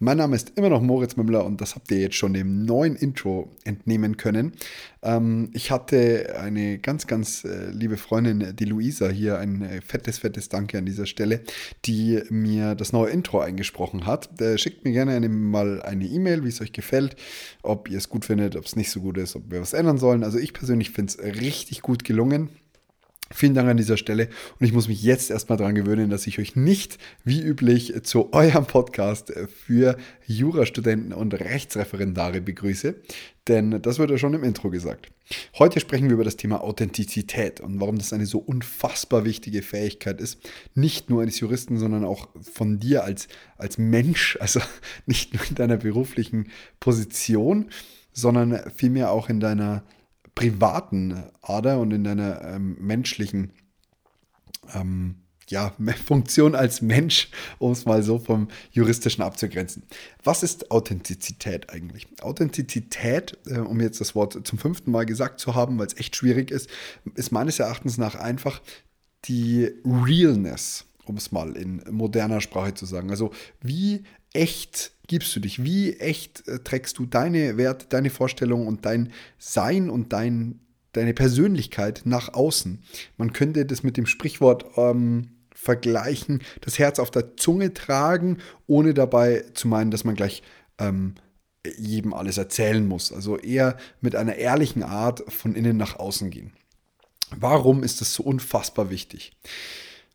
Mein Name ist immer noch Moritz Mümmler und das habt ihr jetzt schon dem neuen Intro entnehmen können. Ähm, ich hatte eine ganz, ganz äh, liebe Freundin, die Luisa, hier ein äh, fettes, fettes Danke an dieser Stelle, die mir das neue Intro eingesprochen hat. Äh, schickt mir gerne eine, mal eine E-Mail, wie es euch gefällt, ob ihr es gut findet, ob es nicht so gut ist, ob wir was ändern sollen. Also ich persönlich finde es richtig gut gelungen. Vielen Dank an dieser Stelle. Und ich muss mich jetzt erstmal daran gewöhnen, dass ich euch nicht wie üblich zu eurem Podcast für Jurastudenten und Rechtsreferendare begrüße, denn das wird ja schon im Intro gesagt. Heute sprechen wir über das Thema Authentizität und warum das eine so unfassbar wichtige Fähigkeit ist, nicht nur eines Juristen, sondern auch von dir als, als Mensch, also nicht nur in deiner beruflichen Position, sondern vielmehr auch in deiner privaten Ader und in deiner ähm, menschlichen ähm, ja, Funktion als Mensch, um es mal so vom juristischen abzugrenzen. Was ist Authentizität eigentlich? Authentizität, äh, um jetzt das Wort zum fünften Mal gesagt zu haben, weil es echt schwierig ist, ist meines Erachtens nach einfach die Realness, um es mal in moderner Sprache zu sagen. Also wie echt gibst du dich? Wie echt äh, trägst du deine Werte, deine Vorstellungen und dein Sein und dein, deine Persönlichkeit nach außen? Man könnte das mit dem Sprichwort ähm, vergleichen, das Herz auf der Zunge tragen, ohne dabei zu meinen, dass man gleich ähm, jedem alles erzählen muss. Also eher mit einer ehrlichen Art von innen nach außen gehen. Warum ist das so unfassbar wichtig?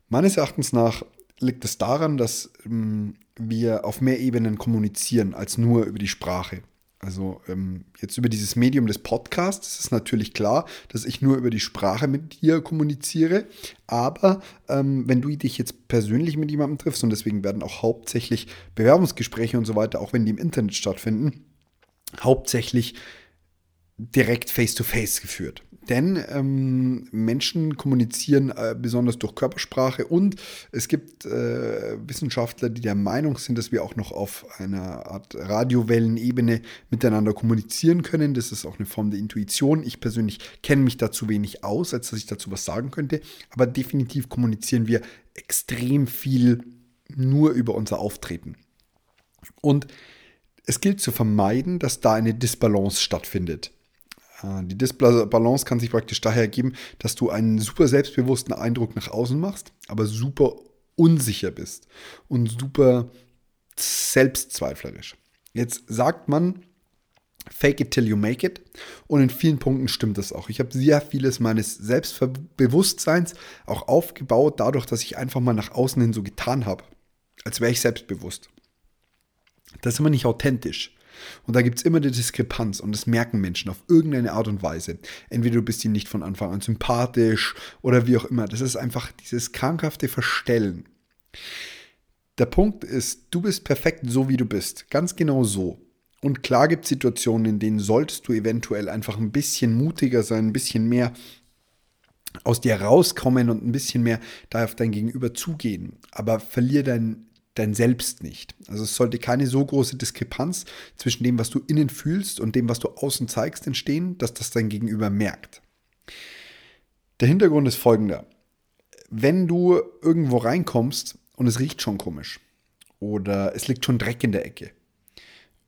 Meines Erachtens nach liegt es daran, dass ähm, wir auf mehr Ebenen kommunizieren als nur über die Sprache. Also ähm, jetzt über dieses Medium des Podcasts ist natürlich klar, dass ich nur über die Sprache mit dir kommuniziere. Aber ähm, wenn du dich jetzt persönlich mit jemandem triffst, und deswegen werden auch hauptsächlich Bewerbungsgespräche und so weiter, auch wenn die im Internet stattfinden, hauptsächlich direkt face-to-face -face geführt. Denn ähm, Menschen kommunizieren äh, besonders durch Körpersprache und es gibt äh, Wissenschaftler, die der Meinung sind, dass wir auch noch auf einer Art Radiowellenebene miteinander kommunizieren können. Das ist auch eine Form der Intuition. Ich persönlich kenne mich dazu wenig aus, als dass ich dazu was sagen könnte. Aber definitiv kommunizieren wir extrem viel nur über unser Auftreten. Und es gilt zu vermeiden, dass da eine Disbalance stattfindet. Äh, die Disbalance kann sich praktisch daher ergeben, dass du einen super selbstbewussten Eindruck nach außen machst, aber super unsicher bist und super selbstzweiflerisch. Jetzt sagt man, fake it till you make it. Und in vielen Punkten stimmt das auch. Ich habe sehr vieles meines Selbstbewusstseins auch aufgebaut, dadurch, dass ich einfach mal nach außen hin so getan habe, als wäre ich selbstbewusst. Das ist immer nicht authentisch. Und da gibt es immer die Diskrepanz und das merken Menschen auf irgendeine Art und Weise. Entweder du bist ihnen nicht von Anfang an sympathisch oder wie auch immer. Das ist einfach dieses krankhafte Verstellen. Der Punkt ist, du bist perfekt so, wie du bist. Ganz genau so. Und klar gibt es Situationen, in denen solltest du eventuell einfach ein bisschen mutiger sein, ein bisschen mehr aus dir rauskommen und ein bisschen mehr da auf dein Gegenüber zugehen. Aber verlier dein dein Selbst nicht. Also es sollte keine so große Diskrepanz zwischen dem, was du innen fühlst und dem, was du außen zeigst, entstehen, dass das dein Gegenüber merkt. Der Hintergrund ist folgender. Wenn du irgendwo reinkommst und es riecht schon komisch oder es liegt schon Dreck in der Ecke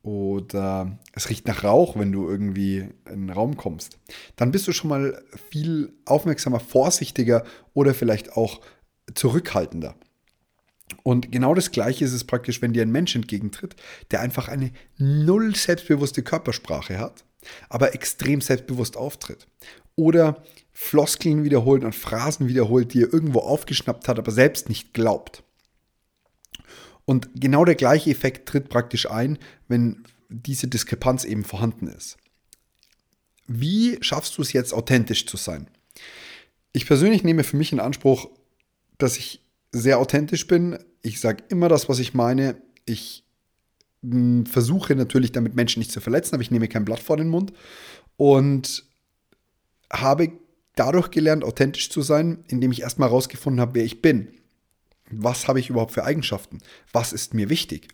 oder es riecht nach Rauch, wenn du irgendwie in den Raum kommst, dann bist du schon mal viel aufmerksamer, vorsichtiger oder vielleicht auch zurückhaltender. Und genau das Gleiche ist es praktisch, wenn dir ein Mensch entgegentritt, der einfach eine null selbstbewusste Körpersprache hat, aber extrem selbstbewusst auftritt. Oder Floskeln wiederholt und Phrasen wiederholt, die er irgendwo aufgeschnappt hat, aber selbst nicht glaubt. Und genau der gleiche Effekt tritt praktisch ein, wenn diese Diskrepanz eben vorhanden ist. Wie schaffst du es jetzt authentisch zu sein? Ich persönlich nehme für mich in Anspruch, dass ich sehr authentisch bin. Ich sage immer das, was ich meine. Ich hm, versuche natürlich damit Menschen nicht zu verletzen, aber ich nehme kein Blatt vor den Mund und habe dadurch gelernt, authentisch zu sein, indem ich erstmal herausgefunden habe, wer ich bin. Was habe ich überhaupt für Eigenschaften? Was ist mir wichtig?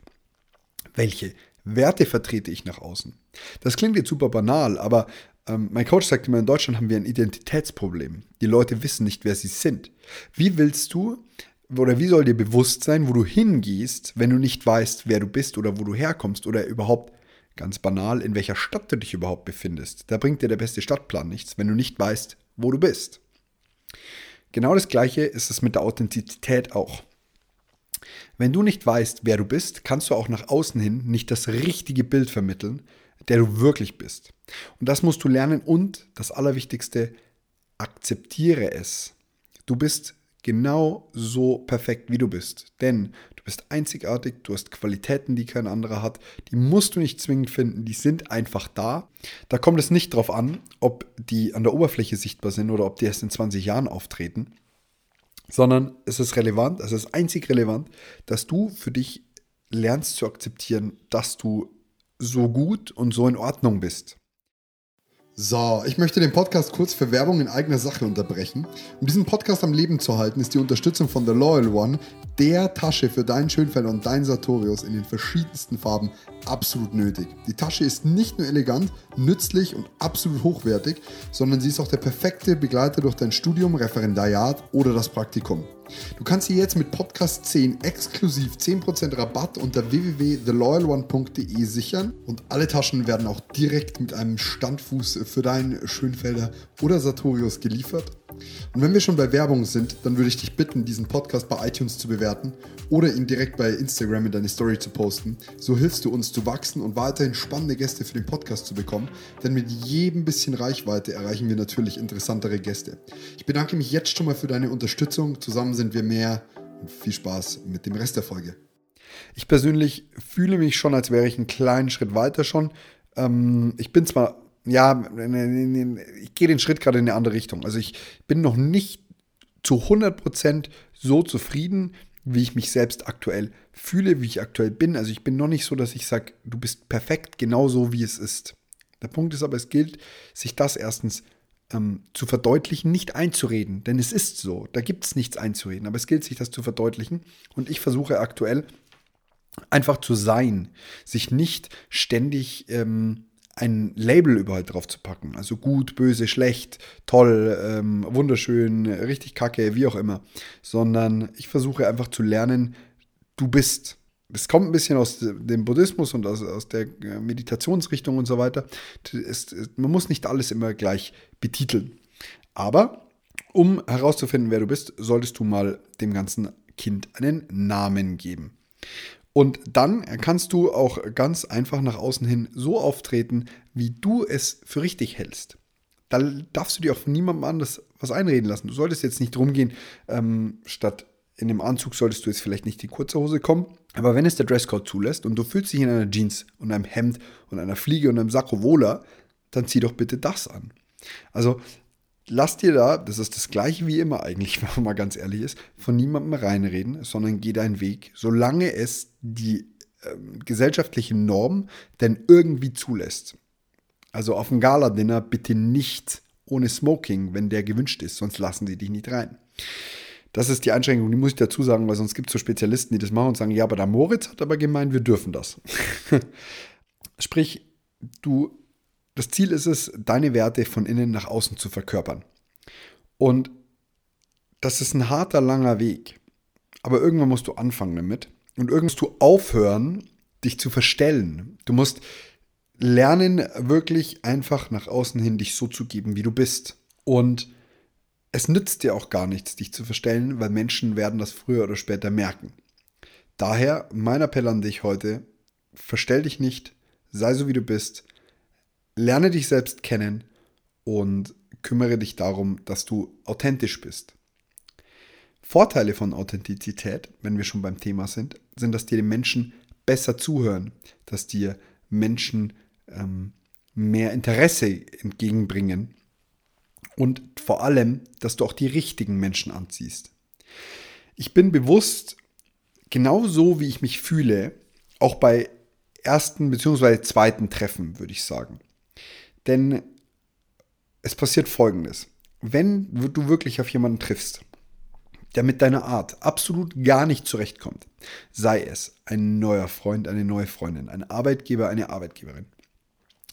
Welche Werte vertrete ich nach außen? Das klingt jetzt super banal, aber ähm, mein Coach sagt immer, in Deutschland haben wir ein Identitätsproblem. Die Leute wissen nicht, wer sie sind. Wie willst du oder wie soll dir bewusst sein, wo du hingehst, wenn du nicht weißt, wer du bist oder wo du herkommst oder überhaupt ganz banal, in welcher Stadt du dich überhaupt befindest? Da bringt dir der beste Stadtplan nichts, wenn du nicht weißt, wo du bist. Genau das gleiche ist es mit der Authentizität auch. Wenn du nicht weißt, wer du bist, kannst du auch nach außen hin nicht das richtige Bild vermitteln, der du wirklich bist. Und das musst du lernen und das Allerwichtigste, akzeptiere es. Du bist genau so perfekt, wie du bist. Denn du bist einzigartig, du hast Qualitäten, die kein anderer hat. Die musst du nicht zwingend finden, die sind einfach da. Da kommt es nicht darauf an, ob die an der Oberfläche sichtbar sind oder ob die erst in 20 Jahren auftreten, sondern es ist relevant, es ist einzig relevant, dass du für dich lernst zu akzeptieren, dass du so gut und so in Ordnung bist. So, ich möchte den Podcast kurz für Werbung in eigener Sache unterbrechen. Um diesen Podcast am Leben zu halten, ist die Unterstützung von The Loyal One, der Tasche für deinen Schönfelder und deinen Sartorius in den verschiedensten Farben, absolut nötig. Die Tasche ist nicht nur elegant, nützlich und absolut hochwertig, sondern sie ist auch der perfekte Begleiter durch dein Studium, Referendariat oder das Praktikum. Du kannst sie jetzt mit Podcast 10 exklusiv 10% Rabatt unter www.theloyalone.de sichern und alle Taschen werden auch direkt mit einem Standfuß für deinen Schönfelder oder Sartorius geliefert. Und wenn wir schon bei Werbung sind, dann würde ich dich bitten, diesen Podcast bei iTunes zu bewerten oder ihn direkt bei Instagram in deine Story zu posten. So hilfst du uns zu wachsen und weiterhin spannende Gäste für den Podcast zu bekommen, denn mit jedem bisschen Reichweite erreichen wir natürlich interessantere Gäste. Ich bedanke mich jetzt schon mal für deine Unterstützung. Zusammen sind wir mehr und viel Spaß mit dem Rest der Folge. Ich persönlich fühle mich schon, als wäre ich einen kleinen Schritt weiter schon. Ähm, ich bin zwar ja, ich gehe den Schritt gerade in eine andere Richtung. Also ich bin noch nicht zu 100% so zufrieden, wie ich mich selbst aktuell fühle, wie ich aktuell bin. Also ich bin noch nicht so, dass ich sage, du bist perfekt, genau so wie es ist. Der Punkt ist aber, es gilt, sich das erstens ähm, zu verdeutlichen, nicht einzureden, denn es ist so, da gibt es nichts einzureden, aber es gilt, sich das zu verdeutlichen. Und ich versuche aktuell einfach zu sein, sich nicht ständig ähm, ein Label überall drauf zu packen. Also gut, böse, schlecht, toll, ähm, wunderschön, richtig kacke, wie auch immer. Sondern ich versuche einfach zu lernen, du bist. Es kommt ein bisschen aus dem Buddhismus und aus, aus der äh, Meditationsrichtung und so weiter. Es, man muss nicht alles immer gleich betiteln. Aber um herauszufinden, wer du bist, solltest du mal dem ganzen Kind einen Namen geben. Und dann kannst du auch ganz einfach nach außen hin so auftreten, wie du es für richtig hältst. Da darfst du dir auch von niemandem anders was einreden lassen. Du solltest jetzt nicht rumgehen, ähm, statt in dem Anzug solltest du jetzt vielleicht nicht in kurze Hose kommen. Aber wenn es der Dresscode zulässt und du fühlst dich in einer Jeans und einem Hemd und einer Fliege und einem Sakko wohler, dann zieh doch bitte das an. Also lass dir da, das ist das gleiche wie immer eigentlich, wenn man mal ganz ehrlich ist, von niemandem reinreden, sondern geh deinen Weg, solange es die ähm, gesellschaftliche Norm denn irgendwie zulässt. Also auf dem Gala-Dinner bitte nicht ohne Smoking, wenn der gewünscht ist, sonst lassen sie dich nicht rein. Das ist die Einschränkung, die muss ich dazu sagen, weil sonst gibt es so Spezialisten, die das machen und sagen, ja, aber der Moritz hat aber gemeint, wir dürfen das. Sprich, du das Ziel ist es, deine Werte von innen nach außen zu verkörpern. Und das ist ein harter, langer Weg. Aber irgendwann musst du anfangen damit. Und irgendwann musst du aufhören, dich zu verstellen. Du musst lernen, wirklich einfach nach außen hin dich so zu geben, wie du bist. Und es nützt dir auch gar nichts, dich zu verstellen, weil Menschen werden das früher oder später merken. Daher mein Appell an dich heute, verstell dich nicht, sei so wie du bist, Lerne dich selbst kennen und kümmere dich darum, dass du authentisch bist. Vorteile von Authentizität, wenn wir schon beim Thema sind, sind, dass dir die Menschen besser zuhören, dass dir Menschen ähm, mehr Interesse entgegenbringen und vor allem, dass du auch die richtigen Menschen anziehst. Ich bin bewusst, genauso wie ich mich fühle, auch bei ersten bzw. zweiten Treffen, würde ich sagen. Denn es passiert Folgendes. wenn du wirklich auf jemanden triffst, der mit deiner Art absolut gar nicht zurechtkommt, sei es ein neuer Freund, eine neue Freundin, ein Arbeitgeber, eine Arbeitgeberin,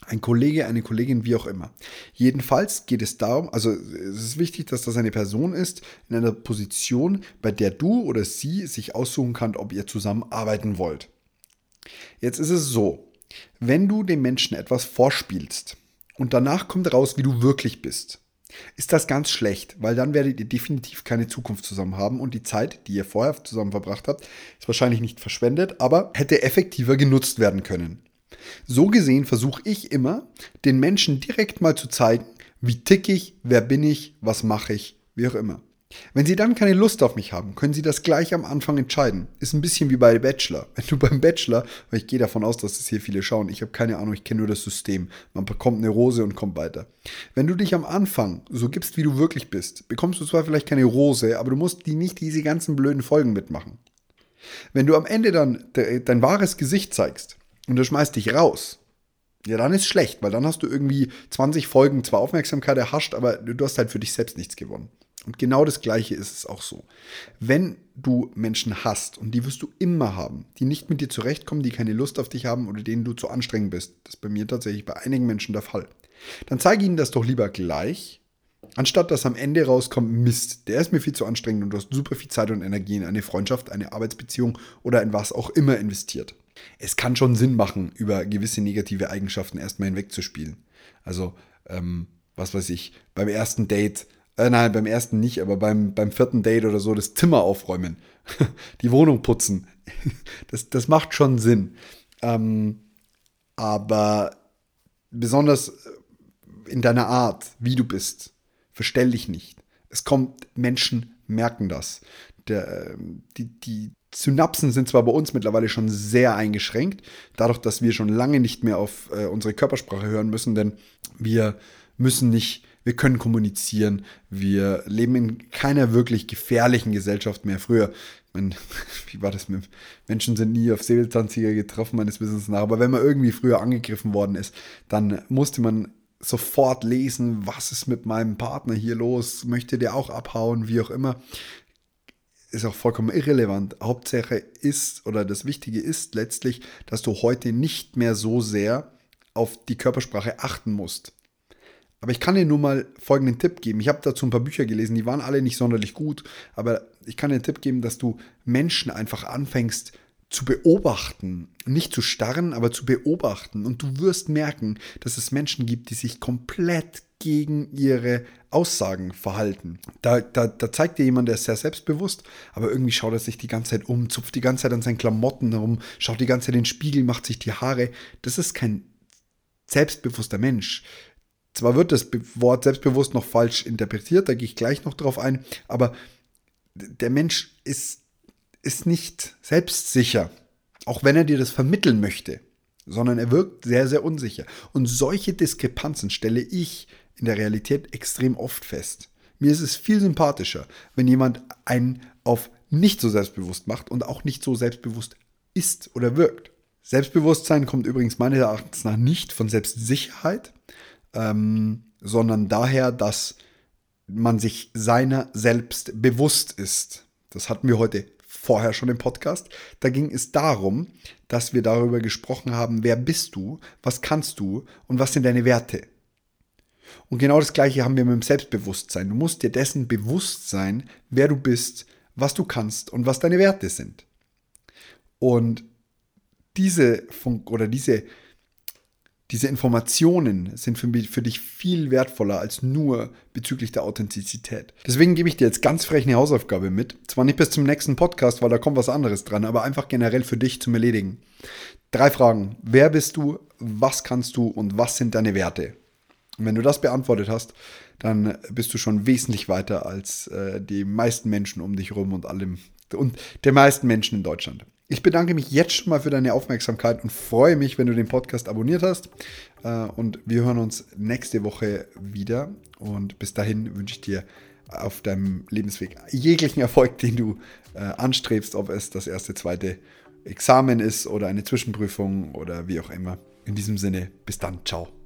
ein Kollege, eine Kollegin, wie auch immer. Jedenfalls geht es darum, also es ist wichtig, dass das eine Person ist in einer Position, bei der du oder sie sich aussuchen kann, ob ihr zusammen arbeiten wollt. Jetzt ist es so, wenn du dem Menschen etwas vorspielst und danach kommt raus, wie du wirklich bist, ist das ganz schlecht, weil dann werdet ihr definitiv keine Zukunft zusammen haben und die Zeit, die ihr vorher zusammen verbracht habt, ist wahrscheinlich nicht verschwendet, aber hätte effektiver genutzt werden können. So gesehen versuche ich immer, den Menschen direkt mal zu zeigen, wie tick ich, wer bin ich, was mache ich, wie auch immer. Wenn Sie dann keine Lust auf mich haben, können Sie das gleich am Anfang entscheiden. Ist ein bisschen wie bei Bachelor. Wenn du beim Bachelor, weil ich gehe davon aus, dass es hier viele schauen, ich habe keine Ahnung, ich kenne nur das System. Man bekommt eine Rose und kommt weiter. Wenn du dich am Anfang so gibst, wie du wirklich bist, bekommst du zwar vielleicht keine Rose, aber du musst die nicht diese ganzen blöden Folgen mitmachen. Wenn du am Ende dann dein wahres Gesicht zeigst und du schmeißt dich raus, ja, dann ist schlecht, weil dann hast du irgendwie 20 Folgen zwar Aufmerksamkeit erhascht, aber du hast halt für dich selbst nichts gewonnen. Und genau das Gleiche ist es auch so. Wenn du Menschen hast, und die wirst du immer haben, die nicht mit dir zurechtkommen, die keine Lust auf dich haben oder denen du zu anstrengend bist, das ist bei mir tatsächlich bei einigen Menschen der Fall, dann zeige ihnen das doch lieber gleich, anstatt dass am Ende rauskommt, Mist, der ist mir viel zu anstrengend und du hast super viel Zeit und Energie in eine Freundschaft, eine Arbeitsbeziehung oder in was auch immer investiert. Es kann schon Sinn machen, über gewisse negative Eigenschaften erstmal hinwegzuspielen. Also, ähm, was weiß ich, beim ersten Date äh, nein, beim ersten nicht, aber beim, beim vierten Date oder so das Zimmer aufräumen, die Wohnung putzen. Das, das macht schon Sinn. Ähm, aber besonders in deiner Art, wie du bist, verstell dich nicht. Es kommt, Menschen merken das. Der, die, die Synapsen sind zwar bei uns mittlerweile schon sehr eingeschränkt, dadurch, dass wir schon lange nicht mehr auf äh, unsere Körpersprache hören müssen, denn wir müssen nicht wir können kommunizieren, wir leben in keiner wirklich gefährlichen Gesellschaft mehr. Früher, man, wie war das mit Menschen sind nie auf Säbelzahntiger getroffen, meines Wissens nach, aber wenn man irgendwie früher angegriffen worden ist, dann musste man sofort lesen, was ist mit meinem Partner hier los, möchte der auch abhauen, wie auch immer. Ist auch vollkommen irrelevant. Hauptsache ist, oder das Wichtige ist letztlich, dass du heute nicht mehr so sehr auf die Körpersprache achten musst. Aber ich kann dir nur mal folgenden Tipp geben. Ich habe dazu ein paar Bücher gelesen, die waren alle nicht sonderlich gut, aber ich kann dir einen Tipp geben, dass du Menschen einfach anfängst zu beobachten. Nicht zu starren, aber zu beobachten. Und du wirst merken, dass es Menschen gibt, die sich komplett gegen ihre Aussagen verhalten. Da, da, da zeigt dir jemand, der ist sehr selbstbewusst, aber irgendwie schaut er sich die ganze Zeit um, zupft die ganze Zeit an seinen Klamotten herum, schaut die ganze Zeit in den Spiegel, macht sich die Haare. Das ist kein selbstbewusster Mensch. Zwar wird das Wort selbstbewusst noch falsch interpretiert, da gehe ich gleich noch drauf ein, aber der Mensch ist, ist nicht selbstsicher, auch wenn er dir das vermitteln möchte, sondern er wirkt sehr, sehr unsicher. Und solche Diskrepanzen stelle ich in der Realität extrem oft fest. Mir ist es viel sympathischer, wenn jemand einen auf nicht so selbstbewusst macht und auch nicht so selbstbewusst ist oder wirkt. Selbstbewusstsein kommt übrigens meines Erachtens nach nicht von Selbstsicherheit, ähm, sondern daher, dass man sich seiner selbst bewusst ist. Das hatten wir heute vorher schon im Podcast. Da ging es darum, dass wir darüber gesprochen haben, wer bist du, was kannst du und was sind deine Werte. Und genau das gleiche haben wir mit dem Selbstbewusstsein. Du musst dir dessen bewusst sein, wer du bist, was du kannst und was deine Werte sind. Und diese Funk oder diese diese Informationen sind für, mich, für dich viel wertvoller als nur bezüglich der Authentizität. Deswegen gebe ich dir jetzt ganz frech eine Hausaufgabe mit. Zwar nicht bis zum nächsten Podcast, weil da kommt was anderes dran, aber einfach generell für dich zum Erledigen. Drei Fragen. Wer bist du? Was kannst du? Und was sind deine Werte? Und wenn du das beantwortet hast, dann bist du schon wesentlich weiter als äh, die meisten Menschen um dich herum und allem und der meisten Menschen in Deutschland. Ich bedanke mich jetzt schon mal für deine Aufmerksamkeit und freue mich, wenn du den Podcast abonniert hast. Äh, und wir hören uns nächste Woche wieder. Und bis dahin wünsche ich dir auf deinem Lebensweg jeglichen Erfolg, den du äh, anstrebst, ob es das erste, zweite Examen ist oder eine Zwischenprüfung oder wie auch immer. In diesem Sinne, bis dann, ciao.